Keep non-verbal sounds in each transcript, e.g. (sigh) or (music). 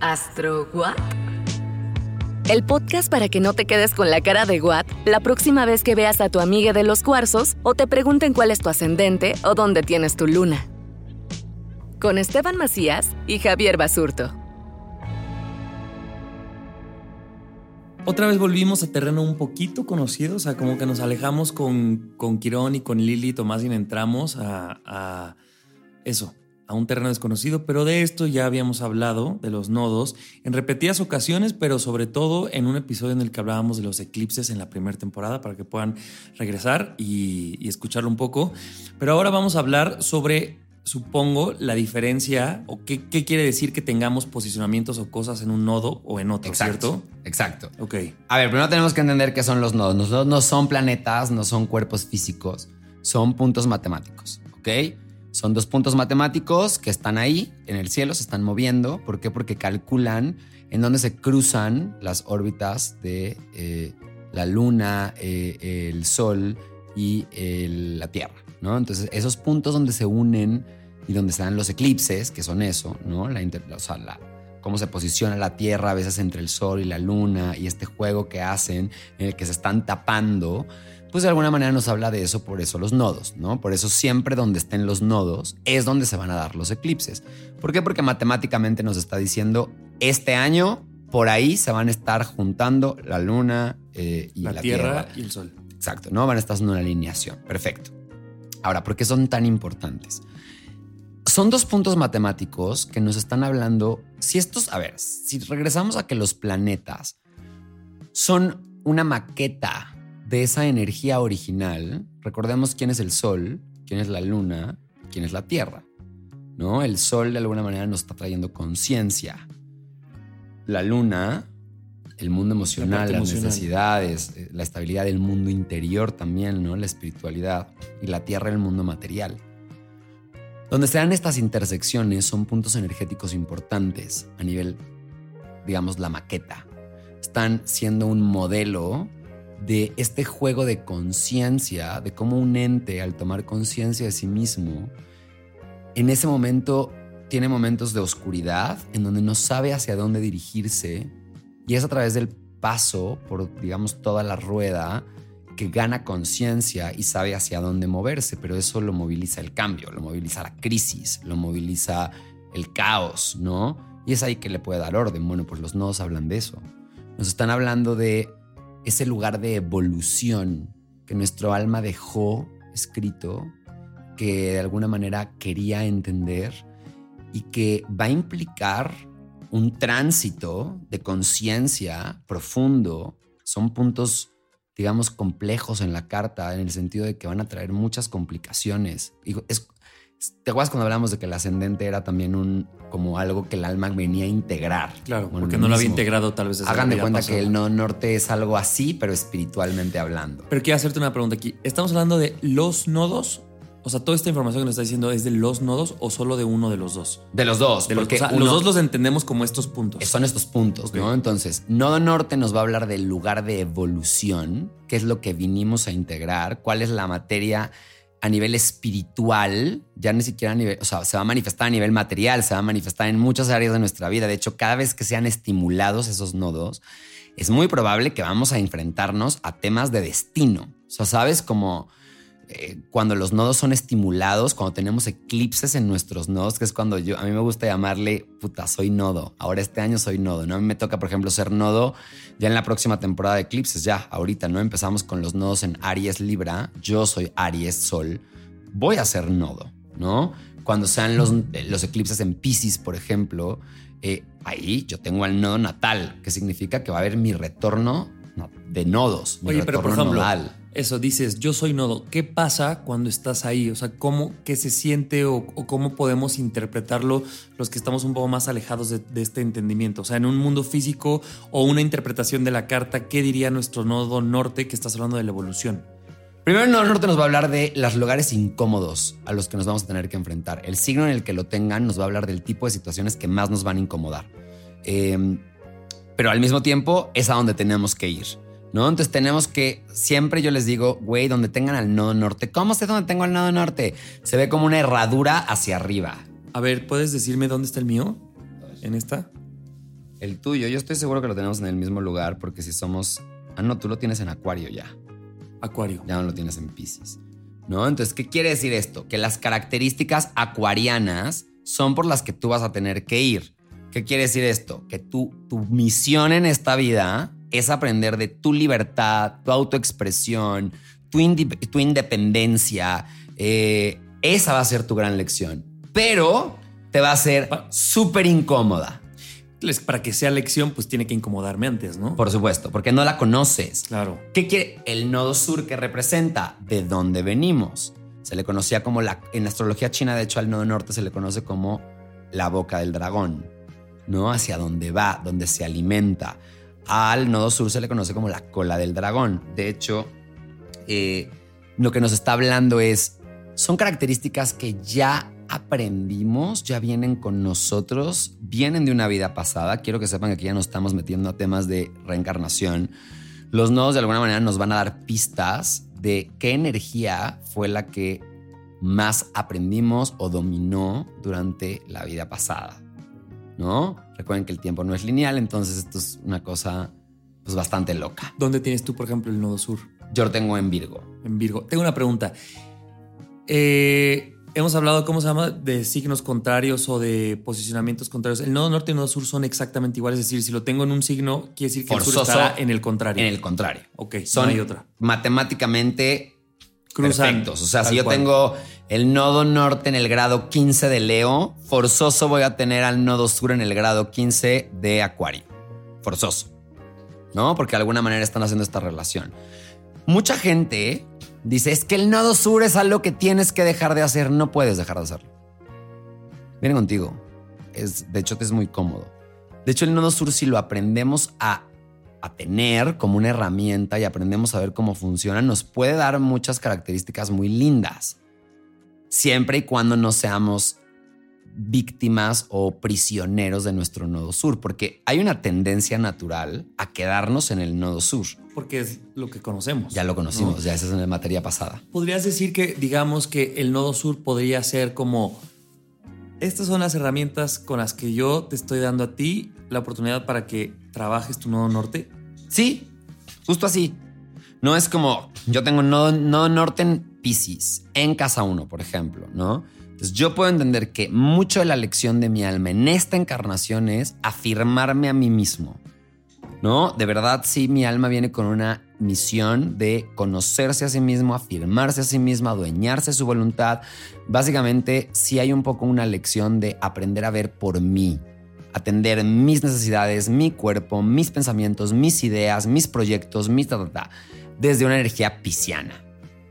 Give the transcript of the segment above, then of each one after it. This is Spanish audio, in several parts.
¿Astro What? El podcast para que no te quedes con la cara de What la próxima vez que veas a tu amiga de los cuarzos o te pregunten cuál es tu ascendente o dónde tienes tu luna. Con Esteban Macías y Javier Basurto. Otra vez volvimos a terreno un poquito conocido, o sea, como que nos alejamos con, con Quirón y con Lili y Tomás y entramos a, a eso, a un terreno desconocido, pero de esto ya habíamos hablado, de los nodos, en repetidas ocasiones, pero sobre todo en un episodio en el que hablábamos de los eclipses en la primera temporada, para que puedan regresar y, y escucharlo un poco. Pero ahora vamos a hablar sobre, supongo, la diferencia o qué, qué quiere decir que tengamos posicionamientos o cosas en un nodo o en otro, ¿cierto? Exacto. Ok. A ver, primero tenemos que entender qué son los nodos. Los nodos no son planetas, no son cuerpos físicos, son puntos matemáticos, ¿ok? Son dos puntos matemáticos que están ahí en el cielo, se están moviendo. ¿Por qué? Porque calculan en dónde se cruzan las órbitas de eh, la Luna, eh, el Sol y el- la Tierra, ¿no? Entonces, esos puntos donde se unen y donde se dan los eclipses, que son eso, ¿no? La, o sea, la- cómo se posiciona la Tierra a veces entre el Sol y la Luna y este juego que hacen en el que se están tapando, pues de alguna manera nos habla de eso, por eso los nodos, ¿no? Por eso siempre donde estén los nodos es donde se van a dar los eclipses. ¿Por qué? Porque matemáticamente nos está diciendo, este año por ahí se van a estar juntando la Luna eh, y La, la, tierra, tierra. y el Sol. Exacto, ¿no? Van a estar haciendo una alineación. Perfecto. Ahora, ¿por qué son tan importantes? Son dos puntos matemáticos que nos están hablando. Si estos, a ver, si regresamos a que los planetas son una maqueta de esa energía original, recordemos quién es el Sol, quién es la Luna, quién es la Tierra. ¿No? El Sol de alguna manera nos está trayendo conciencia. La Luna, el mundo emocional, las emocional. necesidades, eh, la estabilidad del mundo interior también, ¿no? La espiritualidad y la Tierra, el mundo material. Donde se dan estas intersecciones son puntos energéticos importantes a nivel, digamos, la maqueta. Están siendo un modelo de este juego de conciencia, de cómo un ente al tomar conciencia de sí mismo, en ese momento tiene momentos de oscuridad en donde no sabe hacia dónde dirigirse y es a través del paso por, digamos, toda la rueda que gana conciencia y sabe hacia dónde moverse, pero eso lo moviliza el cambio, lo moviliza la crisis, lo moviliza el caos, ¿no? Y es ahí que le puede dar orden. Bueno, pues los nodos hablan de eso. Nos están hablando de ese lugar de evolución que nuestro alma dejó escrito, que de alguna manera quería entender y que va a implicar un tránsito de conciencia profundo. Son puntos, digamos, complejos en la carta, en el sentido de que van a traer muchas complicaciones. Digo, es- ¿Te acuerdas cuando hablamos de que el ascendente era también un como algo que el alma venía a integrar? Claro, porque no lo había integrado tal vez Hagan de cuenta que el no norte es algo así, pero espiritualmente hablando. Pero quiero hacerte una pregunta aquí. ¿Estamos hablando de los nodos? O sea, toda esta información que nos está diciendo es de los nodos o solo de uno de los dos. De los dos, De los, porque o sea, uno- los dos los entendemos como estos puntos. son estos puntos, ¿no? Entonces, Nodo Norte nos va a hablar del lugar de evolución, qué es lo que vinimos a integrar, cuál es la materia a nivel espiritual, ya ni siquiera a nivel, o sea, se va a manifestar a nivel material, se va a manifestar en muchas áreas de nuestra vida. De hecho, cada vez que sean estimulados esos nodos, es muy probable que vamos a enfrentarnos a temas de destino. O sea, ¿sabes? Como eh, cuando los nodos son estimulados, cuando tenemos eclipses en nuestros nodos, que es cuando yo, a mí me gusta llamarle, puta, soy nodo. Ahora este año soy nodo, ¿no? A mí me toca, por ejemplo, ser nodo ya en la próxima temporada de eclipses, ya, ahorita, ¿no? Empezamos con los nodos en Aries Libra, yo soy Aries Sol, voy a ser nodo, ¿no? Cuando sean los, los eclipses en Pisces, por ejemplo, eh, ahí yo tengo al nodo natal, que significa que va a haber mi retorno de nodos. Mi Oye, pero por retorno ejemplo, nodal. Eso dices, yo soy nodo. ¿Qué pasa cuando estás ahí? O sea, ¿cómo, qué se siente o, cómo podemos interpretarlo los que estamos un poco más alejados de, este entendimiento? O sea, en un mundo físico o una interpretación de la carta, ¿qué diría nuestro nodo norte que estás hablando de la evolución? Primero el nodo norte nos va a hablar de los lugares incómodos a los que nos vamos a tener que enfrentar. El signo en el que lo tengan nos va a hablar del tipo de situaciones que más nos van a incomodar. Eh, pero al mismo tiempo es a donde tenemos que ir. ¿No? Entonces tenemos que, siempre yo les digo, güey, donde tengan al nodo norte. ¿Cómo sé dónde tengo al nodo norte? Se ve como una herradura hacia arriba. A ver, ¿puedes decirme dónde está el mío? ¿En esta? El tuyo, yo estoy seguro que lo tenemos en el mismo lugar porque si somos... Ah, no, tú lo tienes en acuario ya. Acuario. ya no lo tienes en Pisces. ¿No? Entonces, ¿qué quiere decir esto? Que las características acuarianas son por las que tú vas a tener que ir. ¿Qué quiere decir esto? Que tú, tu misión en esta vida es aprender de tu libertad, tu autoexpresión, tu, independencia. Eh, esa va a ser tu gran lección. Pero te va a ser súper incómoda. Para que sea lección, pues tiene que incomodarme antes, ¿no? Por supuesto, porque no la conoces. Claro. ¿Qué quiere el nodo sur que representa? ¿De dónde venimos? Se le conocía como la. En astrología china, de hecho, al nodo norte se le conoce como la boca del dragón, ¿no? Hacia dónde va, donde se alimenta. Al nodo sur se le conoce como la cola del dragón. De hecho, eh, lo que nos está hablando es. Son características que ya aprendimos, ya vienen con nosotros, vienen de una vida pasada. Quiero que sepan que aquí ya nos estamos metiendo a temas de reencarnación. Los nodos de alguna manera nos van a dar pistas de qué energía fue la que más aprendimos o dominó durante la vida pasada. ¿No? Recuerden que el tiempo no es lineal, entonces esto es una cosa pues bastante loca. ¿Dónde tienes tú, por ejemplo, el nodo sur? Yo lo tengo en Virgo. En Virgo. Tengo una pregunta. Eh, hemos hablado, ¿cómo se llama? De signos contrarios o de posicionamientos contrarios. El nodo norte y el nodo sur son exactamente iguales. Es decir, si lo tengo en un signo, quiere decir que el sur estará en el contrario. En el contrario. Ok, Son no hay otra. matemáticamente Cruzan, perfectos. O sea, si yo cual. tengo el nodo norte en el grado 15 de Leo, forzoso voy a tener al nodo sur en el grado 15 de Acuario. Forzoso. ¿No? Porque de alguna manera están haciendo esta relación. Mucha gente dice, es que el nodo sur es algo que tienes que dejar de hacer. No puedes dejar de hacerlo. Viene contigo. Es, de hecho, te es muy cómodo. De hecho, el nodo sur, si lo aprendemos a, a tener como una herramienta y aprendemos a ver cómo funciona, nos puede dar muchas características muy lindas. Siempre y cuando no seamos víctimas o prisioneros de nuestro nodo sur, porque hay una tendencia natural a quedarnos en el nodo sur. Porque es lo que conocemos. Ya lo conocimos, ¿no? ya esa es en la materia pasada. Podrías decir que, digamos, que el nodo sur podría ser como. Estas son las herramientas con las que yo te estoy dando a ti la oportunidad para que trabajes tu nodo norte. Sí, justo así. No es como yo tengo nodo, nodo norte en Pisces, en casa 1, por ejemplo, ¿no? Entonces yo puedo entender que mucho de la lección de mi alma en esta encarnación es afirmarme a mí mismo, ¿no? De verdad, sí, mi alma viene con una misión de conocerse a sí mismo, afirmarse a sí mismo, adueñarse de su voluntad. Básicamente, sí hay un poco una lección de aprender a ver por mí, atender mis necesidades, mi cuerpo, mis pensamientos, mis ideas, mis proyectos, mis ta, ta, ta, desde una energía pisciana.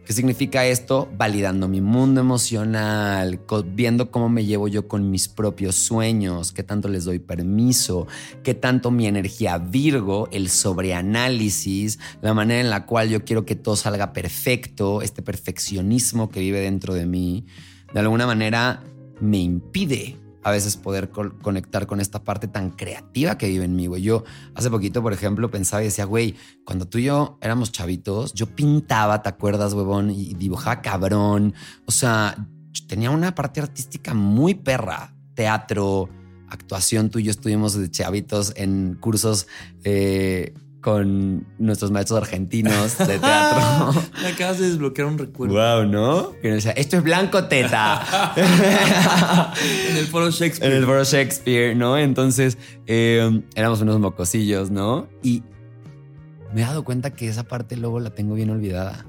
¿Qué significa esto? Validando mi mundo emocional, viendo cómo me llevo yo con mis propios sueños, qué tanto les doy permiso, qué tanto mi energía Virgo, el sobreanálisis, la manera en la cual yo quiero que todo salga perfecto, este perfeccionismo que vive dentro de mí, de alguna manera me impide a veces poder co- conectar con esta parte tan creativa que vive en mí, güey. Yo hace poquito, por ejemplo, pensaba y decía, güey, cuando tú y yo éramos chavitos, yo pintaba, ¿te acuerdas, huevón? Y dibujaba cabrón. O sea, tenía una parte artística muy perra. Teatro, actuación, tú y yo estuvimos de chavitos en cursos eh, con nuestros maestros argentinos de (laughs) teatro. Me acabas de desbloquear un recuerdo. wow, ¿no? Que nos decía, esto es blanco teta. (laughs) En el foro Shakespeare. en el foro Shakespeare, ¿no? Entonces eh, éramos unos mocosillos, ¿no? Y me he dado cuenta que esa parte luego la tengo bien olvidada.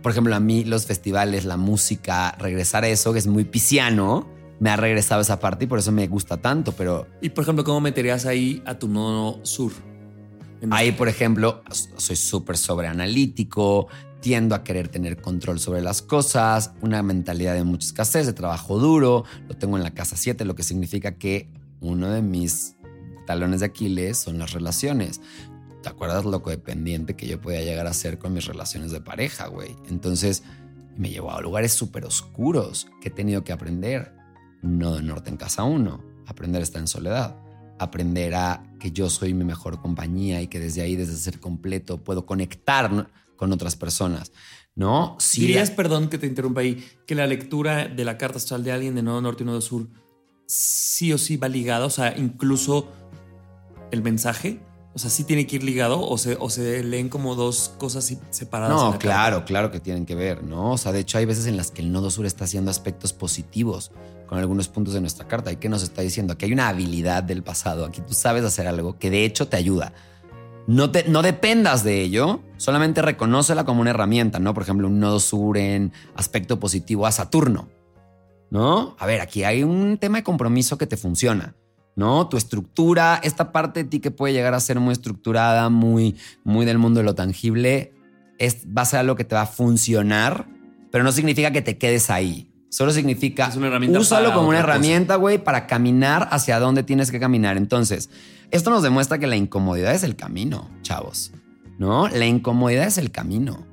Por ejemplo, a mí los festivales, la música, regresar a eso, que es muy pisciano, me ha regresado esa parte y por eso me gusta tanto, pero Y por ejemplo, ¿cómo meterías ahí a tu nodo sur? Ahí, por ejemplo, soy súper sobreanalítico, tiendo a querer tener control sobre las cosas, una mentalidad de mucha escasez, de trabajo duro, lo tengo en la casa 7, lo que significa que uno de mis talones de Aquiles son las relaciones. ¿Te acuerdas lo codependiente que yo podía llegar a ser con mis relaciones de pareja, güey? Entonces me llevó a lugares súper oscuros que he tenido que aprender. No de norte en casa uno, aprender a estar en soledad aprender a que yo soy mi mejor compañía y que desde ahí, desde ser completo, puedo conectar con otras personas. ¿No? Sí, ¿Dirías, perdón que te interrumpa ahí, que la lectura de la carta astral de alguien de Nodo Norte y Nodo Sur sí o sí va ligada? O sea, incluso el mensaje, o sea, sí tiene que ir ligado o se, o se leen como dos cosas separadas. No, la claro, carta? claro que tienen que ver, ¿no? O sea, de hecho hay veces en las que el nodo sur está haciendo aspectos positivos con algunos puntos de nuestra carta. ¿Y qué nos está diciendo? Aquí hay una habilidad del pasado, aquí tú sabes hacer algo que de hecho te ayuda. No, te, no dependas de ello, solamente reconócela como una herramienta, ¿no? Por ejemplo, un nodo sur en aspecto positivo a Saturno, ¿no? A ver, aquí hay un tema de compromiso que te funciona, ¿no? Tu estructura, esta parte de ti que puede llegar a ser muy estructurada, muy, muy del mundo de lo tangible, es, va a ser algo que te va a funcionar, pero no significa que te quedes ahí. Solo significa Es una herramienta úsalo como una herramienta, güey, para caminar hacia donde tienes que caminar. Entonces, esto nos demuestra que la incomodidad es el camino, chavos. ¿No? La incomodidad es el camino.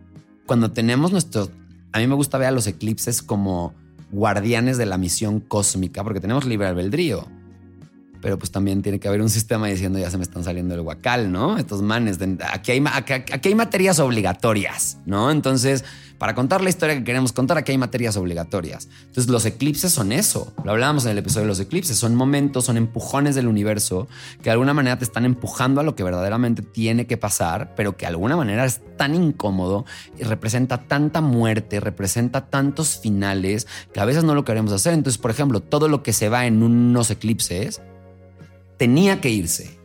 Cuando tenemos nuestro. A mí me gusta ver a los eclipses como guardianes de la misión cósmica, porque tenemos libre albedrío. Pero pues también tiene que haber un (laughs) sistema diciendo ya se me están saliendo el guacal, ¿no? Estos manes. de- aquí, hay, aquí hay materias obligatorias, ¿no? Entonces, para contar la historia que queremos contar, aquí hay materias obligatorias. Entonces, los eclipses son eso. Lo hablábamos en el episodio de los eclipses. Son momentos, son empujones del universo que de alguna manera te están empujando a lo que verdaderamente tiene que pasar, pero que de alguna manera es tan incómodo y representa tanta muerte, representa tantos finales que a veces no lo queremos hacer. Entonces, por ejemplo, todo lo que se va en unos eclipses tenía que irse.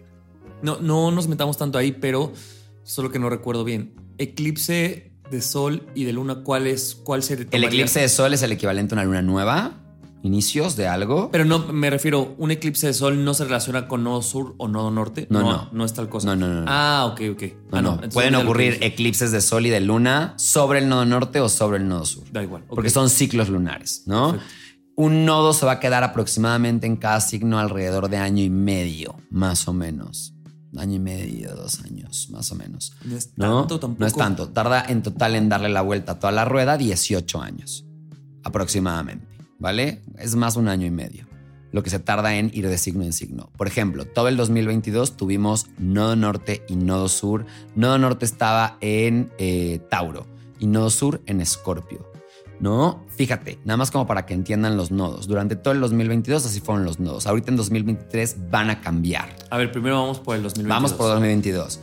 No, no nos metamos tanto ahí, pero solo que no recuerdo bien. Eclipse de sol y de luna, ¿cuál es? ¿Cuál se El eclipse de sol es el equivalente a una luna nueva, inicios de algo. Pero no, me refiero, un eclipse de sol no se relaciona con nodo sur o nodo norte. No, no. No es tal cosa. No, no, no, no. Ah, ok, ok. No, Ah, no. Pueden ocurrir eclipses de sol y de luna sobre el nodo norte o sobre el nodo sur. Da igual. Porque son ciclos lunares, ¿no? Perfecto. Un nodo se va a quedar aproximadamente en cada signo alrededor de año y medio, más o menos. Año y medio, dos años, más o menos. No es ¿no? tanto tampoco. No es tanto. Tarda en total en darle la vuelta a toda la rueda 18 años, aproximadamente, ¿vale? Es más un año y medio, lo que se tarda en ir de signo en signo. Por ejemplo, todo el 2022 tuvimos nodo norte y nodo sur. Nodo norte estaba en eh, Tauro y nodo sur en Escorpio. ¿No? Fíjate, nada más como para que entiendan los nodos. Durante todo el 2022 así fueron los nodos. Ahorita en 2023 van a cambiar. A ver, primero vamos por el 2022. Vamos por 2022.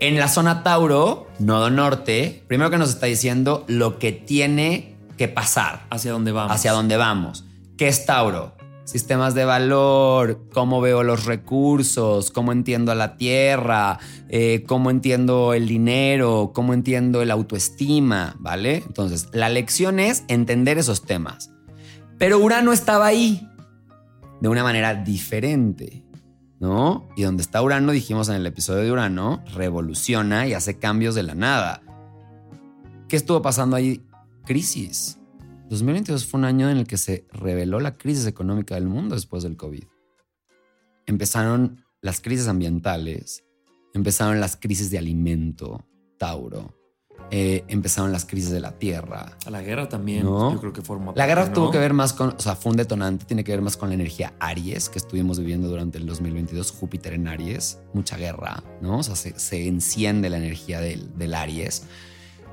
En la zona Tauro, nodo norte, primero que nos está diciendo lo que tiene que pasar, ¿Hacia dónde vamos? hacia dónde vamos. ¿Qué es Tauro? Sistemas de valor, cómo veo los recursos, cómo entiendo a la tierra, eh, cómo entiendo el dinero, cómo entiendo el autoestima, ¿vale? Entonces, la lección es entender esos temas. Pero Urano estaba ahí de una manera diferente, ¿no? Y donde está Urano, dijimos en el episodio de Urano, revoluciona y hace cambios de la nada. ¿Qué estuvo pasando ahí? Crisis. 2022 fue un año en el que se reveló la crisis económica del mundo después del COVID. Empezaron las crisis ambientales, empezaron las crisis de alimento, Tauro, eh, empezaron las crisis de la tierra, A la guerra también. No. Yo creo que forma la guerra tuvo que ver más con, o sea, fue un detonante, tiene que ver más con la energía Aries que estuvimos viviendo durante el 2022, Júpiter en Aries, mucha guerra, ¿no? O sea, se, se enciende la energía del, del Aries.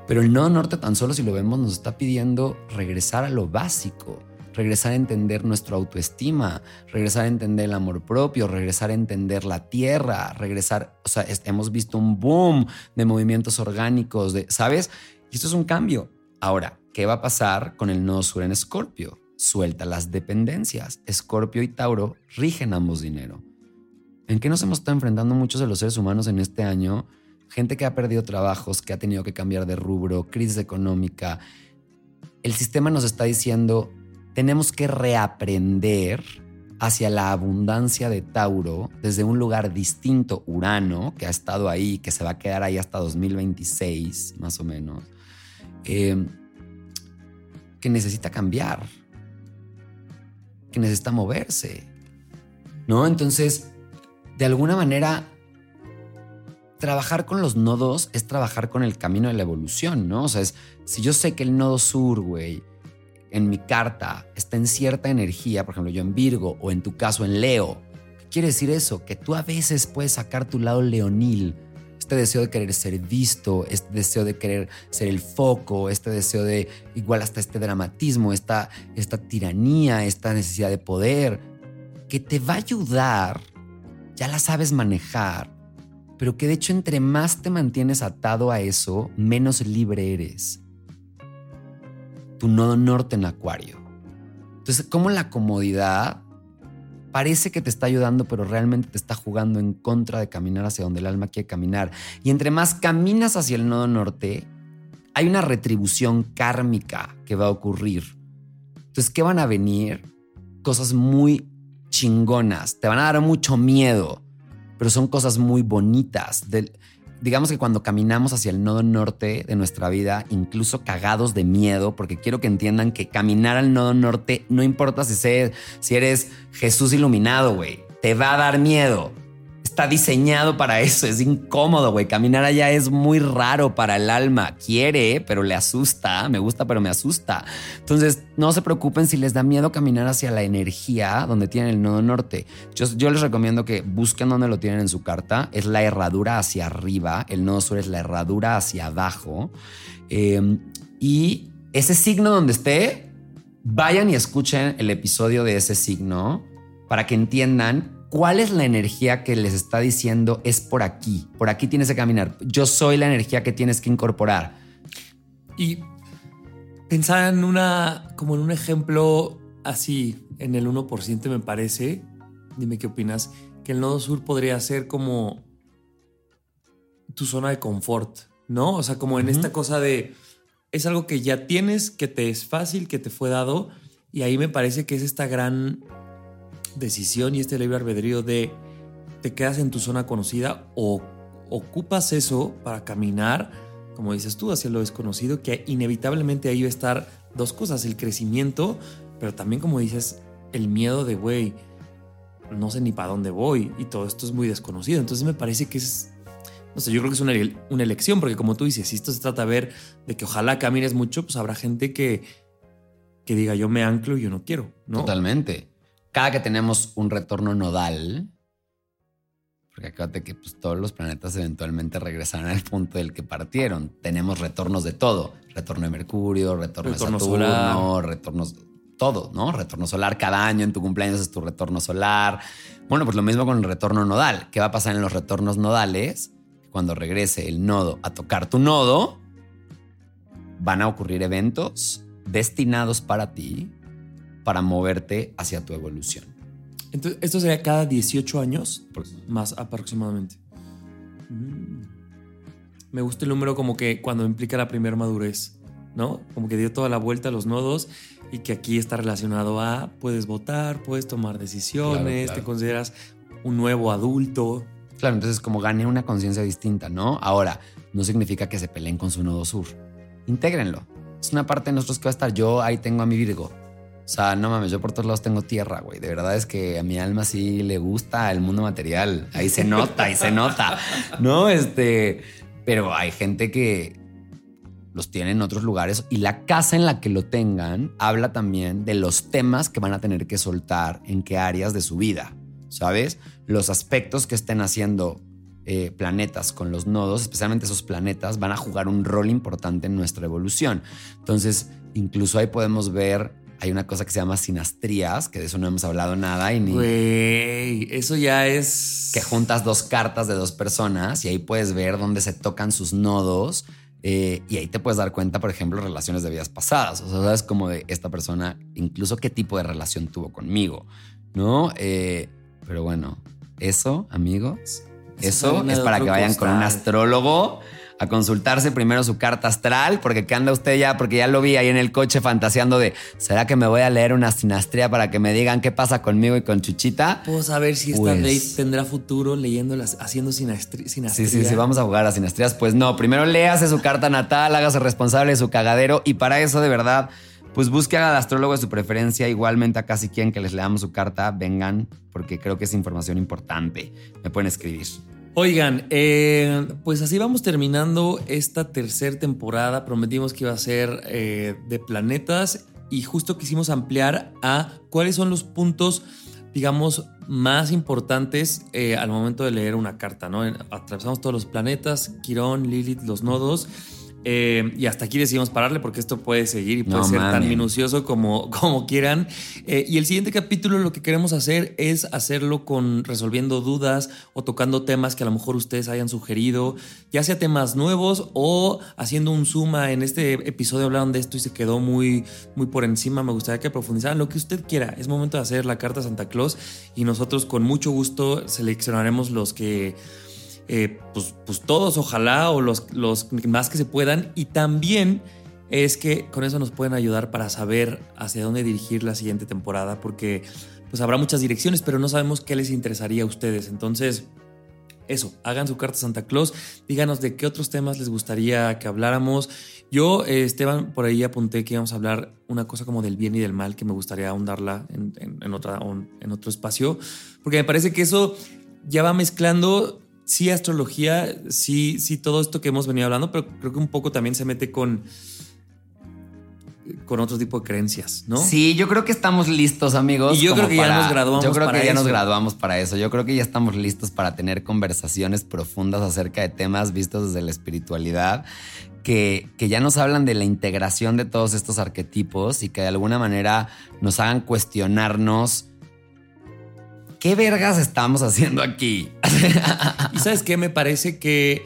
Pero el nodo norte tan solo si lo vemos nos está pidiendo regresar a lo básico. regresar a entender nuestra autoestima, regresar a entender el amor propio, regresar a entender la tierra, regresar, o sea, hemos visto un boom de movimientos orgánicos, de, ¿sabes? Y esto es un cambio. Ahora, ¿qué va a pasar con el nodo sur en Escorpio? Suelta las dependencias. Escorpio y Tauro rigen ambos dinero. ¿En qué nos hemos estado enfrentando muchos de los seres humanos en este año? Gente que ha perdido trabajos, que ha tenido que cambiar de rubro, crisis económica. El sistema nos está diciendo, tenemos que reaprender hacia la abundancia de Tauro desde un lugar distinto, Urano, que ha estado ahí, que se va a quedar ahí hasta 2026, más o menos, eh, que necesita cambiar, que necesita moverse, ¿no? Entonces, de alguna manera, trabajar con los nodos es trabajar con el camino de la evolución, ¿no? O sea, es, si yo sé que el nodo sur, güey, en mi carta está en cierta energía, por ejemplo, yo en Virgo o en tu caso en Leo, ¿qué quiere decir eso? Que tú a veces puedes sacar tu lado leonil, este deseo de querer ser visto, este deseo de querer ser el foco, este deseo de igual hasta este dramatismo, esta, esta tiranía, esta necesidad de poder, que te va a ayudar, ya la sabes manejar, pero que de hecho entre más te mantienes atado a eso, menos libre eres tu nodo norte en Acuario. Entonces, como la comodidad parece que te está ayudando, pero realmente te está jugando en contra de caminar hacia donde el alma quiere caminar. Y entre más caminas hacia el nodo norte, hay una retribución kármica que va a ocurrir. Entonces, ¿qué van a venir? Cosas muy chingonas. Te van a dar mucho miedo, pero son cosas muy bonitas. Digamos que cuando caminamos hacia el nodo norte de nuestra vida, incluso cagados de miedo, porque quiero que entiendan que caminar al nodo norte no importa si, si eres Jesús iluminado, güey, te va a dar miedo está diseñado para eso. Es incómodo, güey. Caminar allá es muy raro para el alma. Quiere, pero le asusta. Me gusta, pero me asusta. Entonces, no se preocupen si les da miedo caminar hacia la energía donde tienen el nodo norte. Yo, les recomiendo que busquen donde lo tienen en su carta. Es la herradura hacia arriba. El nodo sur es la herradura hacia abajo. Em, y ese signo donde esté, vayan y escuchen el episodio de ese signo para que entiendan ¿Cuál es la energía que les está diciendo es por aquí? Por aquí tienes que caminar. Yo soy la energía que tienes que incorporar. Y pensaba en una, como en un ejemplo así, en el 1% me parece, dime qué opinas, que el nodo sur podría ser como tu zona de confort, ¿no? O sea, como en esta cosa de, es algo que ya tienes, que te es fácil, que te fue dado, y ahí me parece que es esta gran decisión y este libre albedrío de te quedas en tu zona conocida o ocupas eso para caminar, como dices tú, hacia lo desconocido, que inevitablemente ahí va a estar dos cosas, el crecimiento, pero también como dices, el miedo de, güey, no sé ni para dónde voy y todo esto es muy desconocido. Entonces me parece que es, no sé, yo creo que es una, una elección, porque como tú dices, si esto se trata de ver de que ojalá camines mucho, pues habrá gente que, que diga, yo me anclo y yo no quiero, ¿no? Totalmente cada que tenemos un retorno nodal, porque acuérdate que pues, todos los planetas eventualmente regresarán al punto del que partieron. Tenemos retornos de todo. Retorno de Mercurio, retorno, de Saturno, solar. retornos, todo, ¿no? Retorno solar cada año, en tu cumpleaños es tu retorno solar. Bueno, pues lo mismo con el retorno nodal. ¿Qué va a pasar en los retornos nodales? Cuando regrese el nodo a tocar tu nodo, van a ocurrir eventos destinados para ti para moverte hacia tu evolución. Entonces, esto sería cada 18 años, más aproximadamente. Mm. Me gusta el número como que cuando implica la primera madurez, ¿no? Como que dio toda la vuelta a los nodos y que aquí está relacionado a puedes votar, puedes tomar decisiones, te consideras un nuevo adulto. Claro, entonces como gané una conciencia distinta, ¿no? Ahora, no significa que se peleen con su nodo sur. Intégrenlo. Es una parte de nosotros que va a estar. Yo ahí tengo a mi Virgo sea, no mames, yo por todos lados tengo tierra, güey. De verdad es que a mi alma sí le gusta el mundo material. Ahí se nota, ahí se nota. No, este. Pero hay gente que los tiene en otros lugares y la casa en la que lo tengan habla también de los temas que van a tener que soltar en qué áreas de su vida. ¿Sabes? Los aspectos que estén haciendo eh, planetas con los nodos, especialmente esos planetas, van a jugar un rol importante en nuestra evolución. Entonces, incluso ahí podemos ver hay una cosa que se llama sinastrías, que de eso no hemos hablado nada y ni... Güey, eso ya es... Que juntas dos cartas de dos personas y ahí puedes ver dónde se tocan sus nodos eh, y ahí te puedes dar cuenta, por ejemplo, relaciones de vidas pasadas. O sea, sabes como de esta persona, incluso qué tipo de relación tuvo conmigo, ¿no? Eh, pero bueno, eso, amigos, eso, es para que vayan con un astrólogo a consultarse primero su carta astral, porque que anda usted ya, porque ya lo vi ahí en el coche fantaseando de, ¿será que me voy a leer una sinastría para que me digan qué pasa conmigo y con Chuchita? Puedo saber si esta ley pues tendrá futuro leyéndolas, haciendo sinastría. Sí, sí, sí, vamos a jugar a sinastrías. Pues no, primero léase su carta natal, hágase responsable de su cagadero y para eso de verdad... Pues busque al astrólogo de su preferencia. Igualmente a casi quien que les leamos su carta, vengan, porque creo que es información importante. Me pueden escribir. Oigan, eh, pues así vamos terminando esta tercera temporada. Prometimos que iba a ser eh, de planetas y justo quisimos ampliar a cuáles son los puntos, digamos, más importantes eh, al momento de leer una carta, ¿no? Atravesamos todos los planetas, Quirón, Lilith, los nodos. Eh, y hasta aquí decidimos pararle porque esto puede seguir y puede ser tan minucioso como, como quieran. Eh, y el siguiente capítulo lo que queremos hacer es hacerlo con resolviendo dudas o tocando temas que a lo mejor ustedes hayan sugerido, ya sea temas nuevos o haciendo un suma. En este episodio hablaron de esto y se quedó muy, muy por encima. Me gustaría que profundizaran lo que usted quiera. Es momento de hacer la carta Santa Claus y nosotros con mucho gusto seleccionaremos los que eh, pues, pues, todos, ojalá, o los, los más que se puedan. Y también es que con eso nos pueden ayudar para saber hacia dónde dirigir la siguiente temporada, porque pues habrá muchas direcciones, pero no sabemos qué les interesaría a ustedes. Entonces, eso, hagan su carta Santa Claus, díganos de qué otros temas les gustaría que habláramos. Yo, eh, Esteban, por ahí apunté que íbamos a hablar una cosa como del bien y del mal, que me gustaría ahondarla en, en otro espacio, porque me parece que eso ya va mezclando sí astrología, sí, sí todo esto que hemos venido hablando, pero creo que un poco también se mete con con otro tipo de creencias, ¿no? Sí, yo creo que estamos listos, amigos. Y yo creo que ya nos graduamos. Yo creo que ya nos graduamos para eso. Yo creo que ya estamos listos para tener conversaciones profundas acerca de temas vistos desde la espiritualidad. Que, que ya nos hablan de la integración de todos estos arquetipos y que de alguna manera nos hagan cuestionarnos ¿qué vergas estamos haciendo aquí? (laughs) y sabes qué, me parece que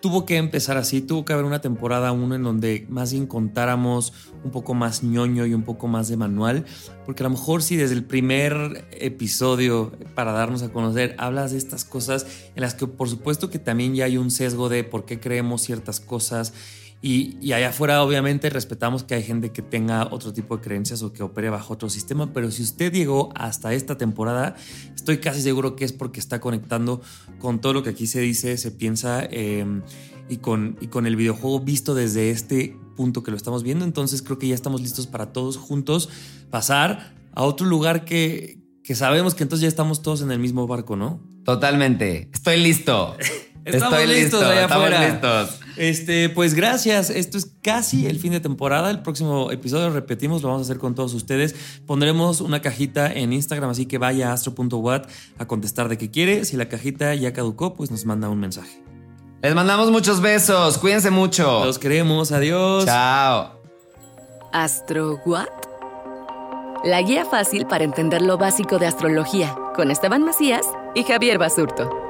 tuvo que empezar así, tuvo que haber una temporada uno en donde más bien contáramos un poco más ñoño y un poco más de manual, porque a lo mejor si desde el primer episodio para darnos a conocer hablas de estas cosas en las que por supuesto que también ya hay un sesgo de por qué creemos ciertas cosas y, allá afuera, obviamente, respetamos que hay gente que tenga otro tipo de creencias o que opere bajo otro sistema, pero si usted llegó hasta esta temporada, estoy casi seguro que es porque está conectando con todo lo que aquí se dice, se piensa em, y, con, y con el videojuego visto desde este punto que lo estamos viendo. Entonces, creo que ya estamos listos para todos juntos pasar a otro lugar que, que sabemos que entonces ya estamos todos en el mismo barco, ¿no? Totalmente. Estoy listo. (laughs) Estamos Estoy listos listo, allá estamos listos. Este, pues gracias. Esto es casi el fin de temporada. El próximo episodio, repetimos, lo vamos a hacer con todos ustedes. Pondremos una cajita en Instagram, así que vaya a astro.wat a contestar de qué quiere. Si la cajita ya caducó, pues nos manda un mensaje. Les mandamos muchos besos. Cuídense mucho. Los queremos. Adiós. Chao. ¿Astro What? La guía fácil para entender lo básico de astrología con Esteban Macías y Javier Basurto.